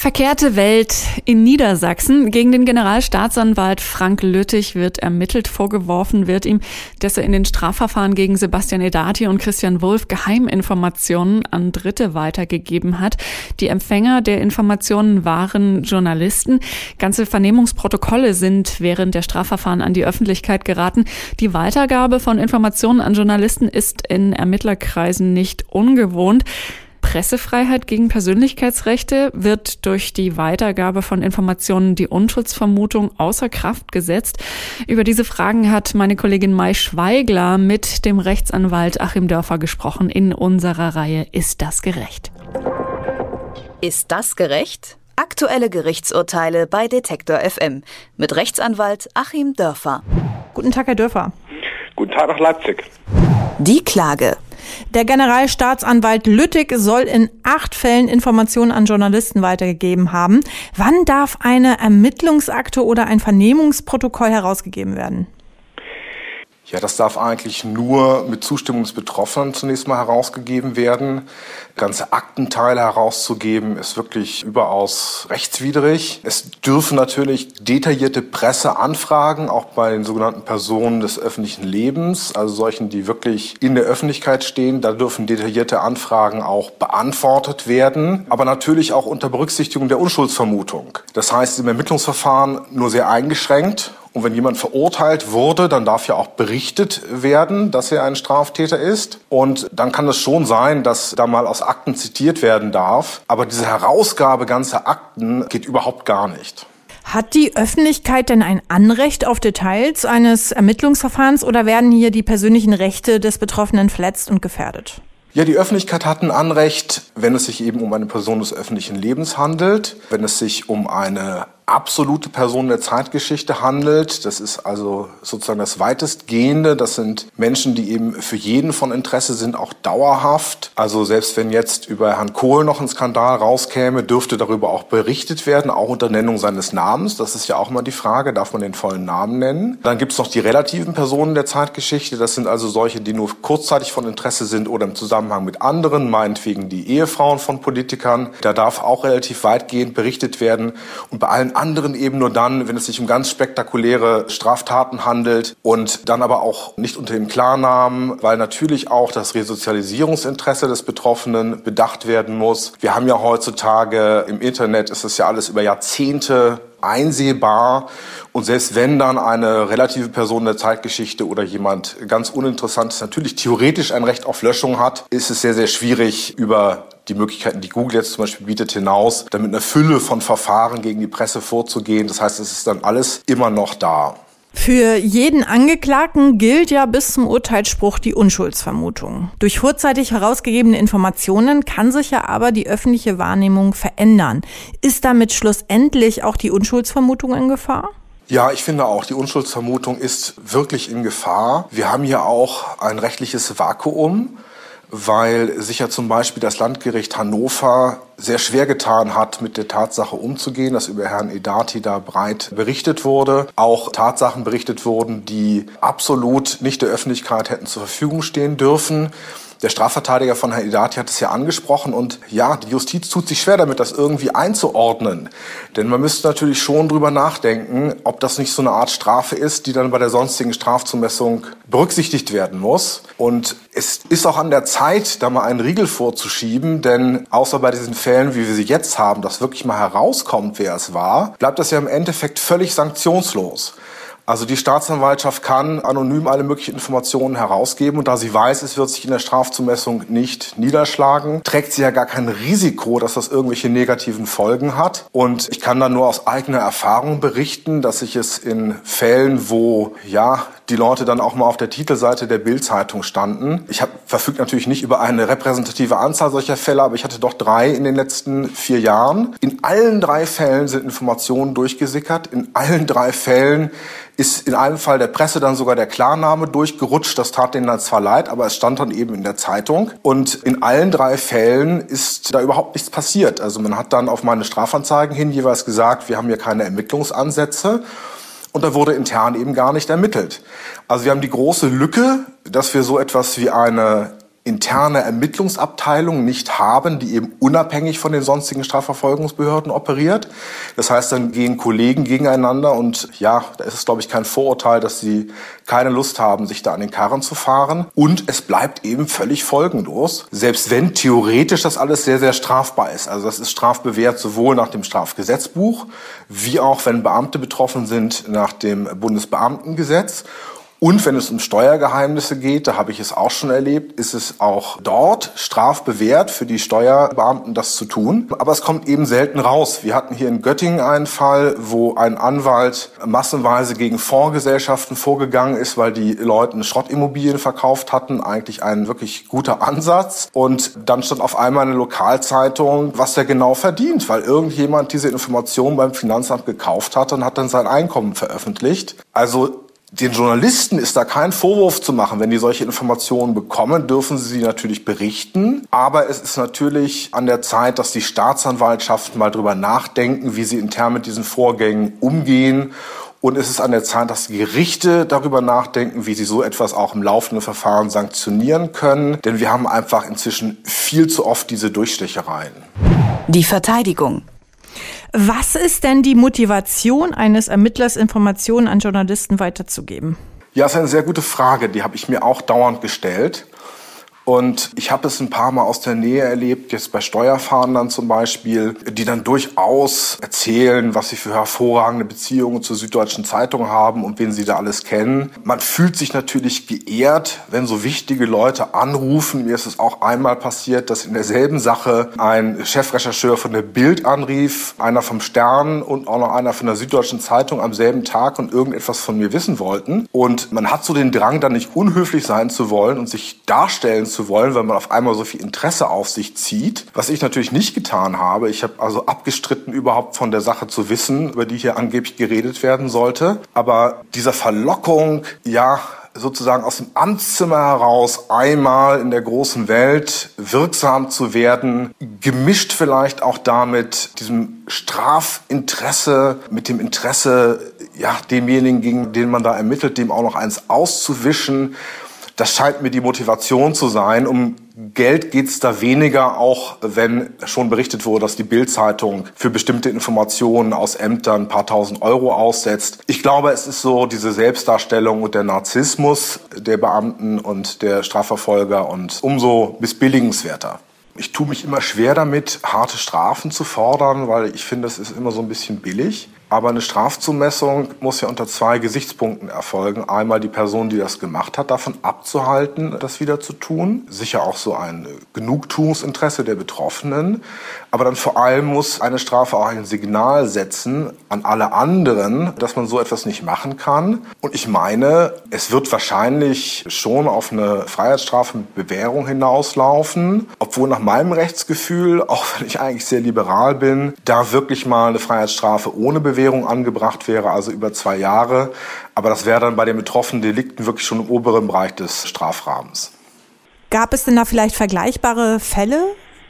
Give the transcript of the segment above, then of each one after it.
Verkehrte Welt in Niedersachsen. Gegen den Generalstaatsanwalt Frank Lüttich wird ermittelt. Vorgeworfen wird ihm, dass er in den Strafverfahren gegen Sebastian Edati und Christian Wulff Geheiminformationen an Dritte weitergegeben hat. Die Empfänger der Informationen waren Journalisten. Ganze Vernehmungsprotokolle sind während der Strafverfahren an die Öffentlichkeit geraten. Die Weitergabe von Informationen an Journalisten ist in Ermittlerkreisen nicht ungewohnt. Pressefreiheit gegen Persönlichkeitsrechte wird durch die Weitergabe von Informationen die Unschuldsvermutung außer Kraft gesetzt. Über diese Fragen hat meine Kollegin Mai Schweigler mit dem Rechtsanwalt Achim Dörfer gesprochen in unserer Reihe Ist das gerecht? Ist das gerecht? Aktuelle Gerichtsurteile bei Detektor FM mit Rechtsanwalt Achim Dörfer. Guten Tag, Herr Dörfer. Guten Tag nach Leipzig. Die Klage. Der Generalstaatsanwalt Lüttig soll in acht Fällen Informationen an Journalisten weitergegeben haben. Wann darf eine Ermittlungsakte oder ein Vernehmungsprotokoll herausgegeben werden? Ja, das darf eigentlich nur mit Zustimmung des Betroffenen zunächst mal herausgegeben werden. Ganze Aktenteile herauszugeben, ist wirklich überaus rechtswidrig. Es dürfen natürlich detaillierte Presseanfragen, auch bei den sogenannten Personen des öffentlichen Lebens, also solchen, die wirklich in der Öffentlichkeit stehen, da dürfen detaillierte Anfragen auch beantwortet werden, aber natürlich auch unter Berücksichtigung der Unschuldsvermutung. Das heißt, im Ermittlungsverfahren nur sehr eingeschränkt und wenn jemand verurteilt wurde, dann darf ja auch berichtet werden, dass er ein Straftäter ist. Und dann kann es schon sein, dass da mal aus Akten zitiert werden darf. Aber diese Herausgabe ganzer Akten geht überhaupt gar nicht. Hat die Öffentlichkeit denn ein Anrecht auf Details eines Ermittlungsverfahrens oder werden hier die persönlichen Rechte des Betroffenen verletzt und gefährdet? Ja, die Öffentlichkeit hat ein Anrecht, wenn es sich eben um eine Person des öffentlichen Lebens handelt, wenn es sich um eine absolute Person der Zeitgeschichte handelt. Das ist also sozusagen das weitestgehende. Das sind Menschen, die eben für jeden von Interesse sind, auch dauerhaft. Also selbst wenn jetzt über Herrn Kohl noch ein Skandal rauskäme, dürfte darüber auch berichtet werden, auch unter Nennung seines Namens. Das ist ja auch mal die Frage, darf man den vollen Namen nennen? Dann gibt es noch die relativen Personen der Zeitgeschichte. Das sind also solche, die nur kurzzeitig von Interesse sind oder im Zusammenhang mit anderen, meinetwegen die Ehefrauen von Politikern. Da darf auch relativ weitgehend berichtet werden. Und bei allen anderen eben nur dann, wenn es sich um ganz spektakuläre Straftaten handelt und dann aber auch nicht unter dem Klarnamen, weil natürlich auch das Resozialisierungsinteresse des Betroffenen bedacht werden muss. Wir haben ja heutzutage im Internet, ist es ja alles über Jahrzehnte einsehbar. Und selbst wenn dann eine relative Person der Zeitgeschichte oder jemand ganz Uninteressantes natürlich theoretisch ein Recht auf Löschung hat, ist es sehr, sehr schwierig, über die Möglichkeiten, die Google jetzt zum Beispiel bietet, hinaus, damit eine Fülle von Verfahren gegen die Presse vorzugehen. Das heißt, es ist dann alles immer noch da. Für jeden Angeklagten gilt ja bis zum Urteilsspruch die Unschuldsvermutung. Durch vorzeitig herausgegebene Informationen kann sich ja aber die öffentliche Wahrnehmung verändern. Ist damit schlussendlich auch die Unschuldsvermutung in Gefahr? Ja, ich finde auch, die Unschuldsvermutung ist wirklich in Gefahr. Wir haben hier auch ein rechtliches Vakuum weil sich ja zum Beispiel das Landgericht Hannover sehr schwer getan hat, mit der Tatsache umzugehen, dass über Herrn Edati da breit berichtet wurde. Auch Tatsachen berichtet wurden, die absolut nicht der Öffentlichkeit hätten zur Verfügung stehen dürfen. Der Strafverteidiger von Herrn Idati hat es ja angesprochen und ja, die Justiz tut sich schwer damit, das irgendwie einzuordnen. Denn man müsste natürlich schon drüber nachdenken, ob das nicht so eine Art Strafe ist, die dann bei der sonstigen Strafzumessung berücksichtigt werden muss. Und es ist auch an der Zeit, da mal einen Riegel vorzuschieben, denn außer bei diesen Fällen, wie wir sie jetzt haben, dass wirklich mal herauskommt, wer es war, bleibt das ja im Endeffekt völlig sanktionslos. Also die Staatsanwaltschaft kann anonym alle möglichen Informationen herausgeben und da sie weiß, es wird sich in der Strafzumessung nicht niederschlagen, trägt sie ja gar kein Risiko, dass das irgendwelche negativen Folgen hat. Und ich kann da nur aus eigener Erfahrung berichten, dass ich es in Fällen, wo ja die Leute dann auch mal auf der Titelseite der Bildzeitung standen. Ich habe verfügt natürlich nicht über eine repräsentative Anzahl solcher Fälle, aber ich hatte doch drei in den letzten vier Jahren. In allen drei Fällen sind Informationen durchgesickert. In allen drei Fällen ist in einem Fall der Presse dann sogar der Klarname durchgerutscht. Das tat denen dann zwar leid, aber es stand dann eben in der Zeitung. Und in allen drei Fällen ist da überhaupt nichts passiert. Also man hat dann auf meine Strafanzeigen hin jeweils gesagt, wir haben hier keine Ermittlungsansätze. Und da wurde intern eben gar nicht ermittelt. Also wir haben die große Lücke, dass wir so etwas wie eine interne Ermittlungsabteilung nicht haben, die eben unabhängig von den sonstigen Strafverfolgungsbehörden operiert. Das heißt, dann gehen Kollegen gegeneinander und ja, da ist es, glaube ich, kein Vorurteil, dass sie keine Lust haben, sich da an den Karren zu fahren. Und es bleibt eben völlig folgenlos, selbst wenn theoretisch das alles sehr, sehr strafbar ist. Also das ist strafbewehrt sowohl nach dem Strafgesetzbuch, wie auch wenn Beamte betroffen sind nach dem Bundesbeamtengesetz. Und wenn es um Steuergeheimnisse geht, da habe ich es auch schon erlebt, ist es auch dort strafbewehrt für die Steuerbeamten, das zu tun. Aber es kommt eben selten raus. Wir hatten hier in Göttingen einen Fall, wo ein Anwalt massenweise gegen Fondsgesellschaften vorgegangen ist, weil die Leuten Schrottimmobilien verkauft hatten. Eigentlich ein wirklich guter Ansatz. Und dann stand auf einmal eine Lokalzeitung, was der genau verdient, weil irgendjemand diese Information beim Finanzamt gekauft hat und hat dann sein Einkommen veröffentlicht. Also den Journalisten ist da kein Vorwurf zu machen. Wenn die solche Informationen bekommen, dürfen sie sie natürlich berichten. Aber es ist natürlich an der Zeit, dass die Staatsanwaltschaften mal drüber nachdenken, wie sie intern mit diesen Vorgängen umgehen. Und es ist an der Zeit, dass die Gerichte darüber nachdenken, wie sie so etwas auch im laufenden Verfahren sanktionieren können. Denn wir haben einfach inzwischen viel zu oft diese Durchstechereien. Die Verteidigung. Was ist denn die Motivation eines Ermittlers, Informationen an Journalisten weiterzugeben? Ja, das ist eine sehr gute Frage. Die habe ich mir auch dauernd gestellt. Und ich habe es ein paar Mal aus der Nähe erlebt, jetzt bei Steuerfahndern zum Beispiel, die dann durchaus erzählen, was sie für hervorragende Beziehungen zur Süddeutschen Zeitung haben und wen sie da alles kennen. Man fühlt sich natürlich geehrt, wenn so wichtige Leute anrufen. Mir ist es auch einmal passiert, dass in derselben Sache ein Chefrechercheur von der Bild anrief, einer vom Stern und auch noch einer von der Süddeutschen Zeitung am selben Tag und irgendetwas von mir wissen wollten. Und man hat so den Drang, dann nicht unhöflich sein zu wollen und sich darstellen zu zu wollen, weil man auf einmal so viel Interesse auf sich zieht. Was ich natürlich nicht getan habe. Ich habe also abgestritten, überhaupt von der Sache zu wissen, über die hier angeblich geredet werden sollte. Aber dieser Verlockung, ja, sozusagen aus dem Amtszimmer heraus einmal in der großen Welt wirksam zu werden, gemischt vielleicht auch damit diesem Strafinteresse, mit dem Interesse, ja, demjenigen, gegen den man da ermittelt, dem auch noch eins auszuwischen das scheint mir die Motivation zu sein. Um Geld geht es da weniger, auch wenn schon berichtet wurde, dass die Bild-Zeitung für bestimmte Informationen aus Ämtern ein paar tausend Euro aussetzt. Ich glaube, es ist so diese Selbstdarstellung und der Narzissmus der Beamten und der Strafverfolger und umso missbilligenswerter. Ich tue mich immer schwer damit, harte Strafen zu fordern, weil ich finde, es ist immer so ein bisschen billig. Aber eine Strafzumessung muss ja unter zwei Gesichtspunkten erfolgen. Einmal die Person, die das gemacht hat, davon abzuhalten, das wieder zu tun. Sicher auch so ein Genugtuungsinteresse der Betroffenen. Aber dann vor allem muss eine Strafe auch ein Signal setzen an alle anderen, dass man so etwas nicht machen kann. Und ich meine, es wird wahrscheinlich schon auf eine Freiheitsstrafe mit Bewährung hinauslaufen. Obwohl nach meinem Rechtsgefühl, auch wenn ich eigentlich sehr liberal bin, da wirklich mal eine Freiheitsstrafe ohne Bewährung Bewährung angebracht wäre, also über zwei Jahre. Aber das wäre dann bei den betroffenen Delikten wirklich schon im oberen Bereich des Strafrahmens. Gab es denn da vielleicht vergleichbare Fälle,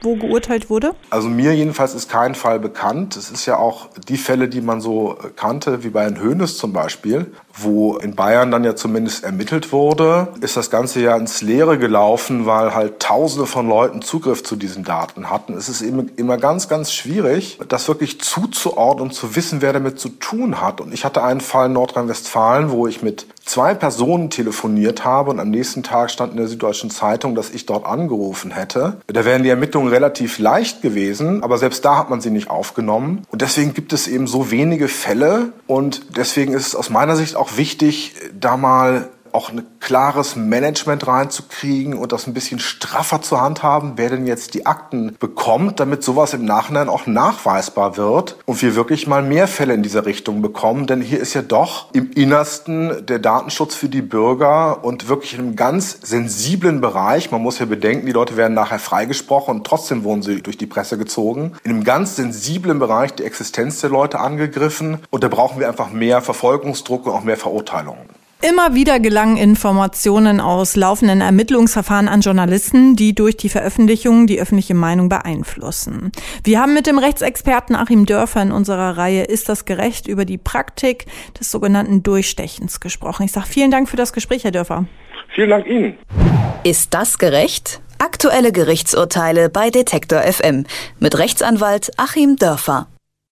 wo geurteilt wurde? Also mir jedenfalls ist kein Fall bekannt. Es ist ja auch die Fälle, die man so kannte, wie bei Herrn Hönes zum Beispiel, wo in Bayern dann ja zumindest ermittelt wurde, ist das Ganze ja ins Leere gelaufen, weil halt Tausende von Leuten Zugriff zu diesen Daten hatten. Es ist immer, immer ganz, ganz schwierig, das wirklich zuzuordnen und zu wissen, wer damit zu tun hat. Und ich hatte einen Fall in Nordrhein-Westfalen, wo ich mit zwei Personen telefoniert habe und am nächsten Tag stand in der Süddeutschen Zeitung, dass ich dort angerufen hätte. Da wären die Ermittlungen relativ leicht gewesen, aber selbst da hat man sie nicht aufgenommen. Und deswegen gibt es eben so wenige Fälle und deswegen ist es aus meiner Sicht auch wichtig, da mal auch ein klares Management reinzukriegen und das ein bisschen straffer zu handhaben, wer denn jetzt die Akten bekommt, damit sowas im Nachhinein auch nachweisbar wird und wir wirklich mal mehr Fälle in dieser Richtung bekommen. Denn hier ist ja doch im Innersten der Datenschutz für die Bürger und wirklich in einem ganz sensiblen Bereich. Man muss ja bedenken, die Leute werden nachher freigesprochen und trotzdem wurden sie durch die Presse gezogen. In einem ganz sensiblen Bereich die Existenz der Leute angegriffen und da brauchen wir einfach mehr Verfolgungsdruck und auch mehr Verurteilungen. Immer wieder gelangen Informationen aus laufenden Ermittlungsverfahren an Journalisten, die durch die Veröffentlichung die öffentliche Meinung beeinflussen. Wir haben mit dem Rechtsexperten Achim Dörfer in unserer Reihe Ist das gerecht über die Praktik des sogenannten Durchstechens gesprochen. Ich sage vielen Dank für das Gespräch, Herr Dörfer. Vielen Dank Ihnen. Ist das gerecht? Aktuelle Gerichtsurteile bei Detektor FM mit Rechtsanwalt Achim Dörfer.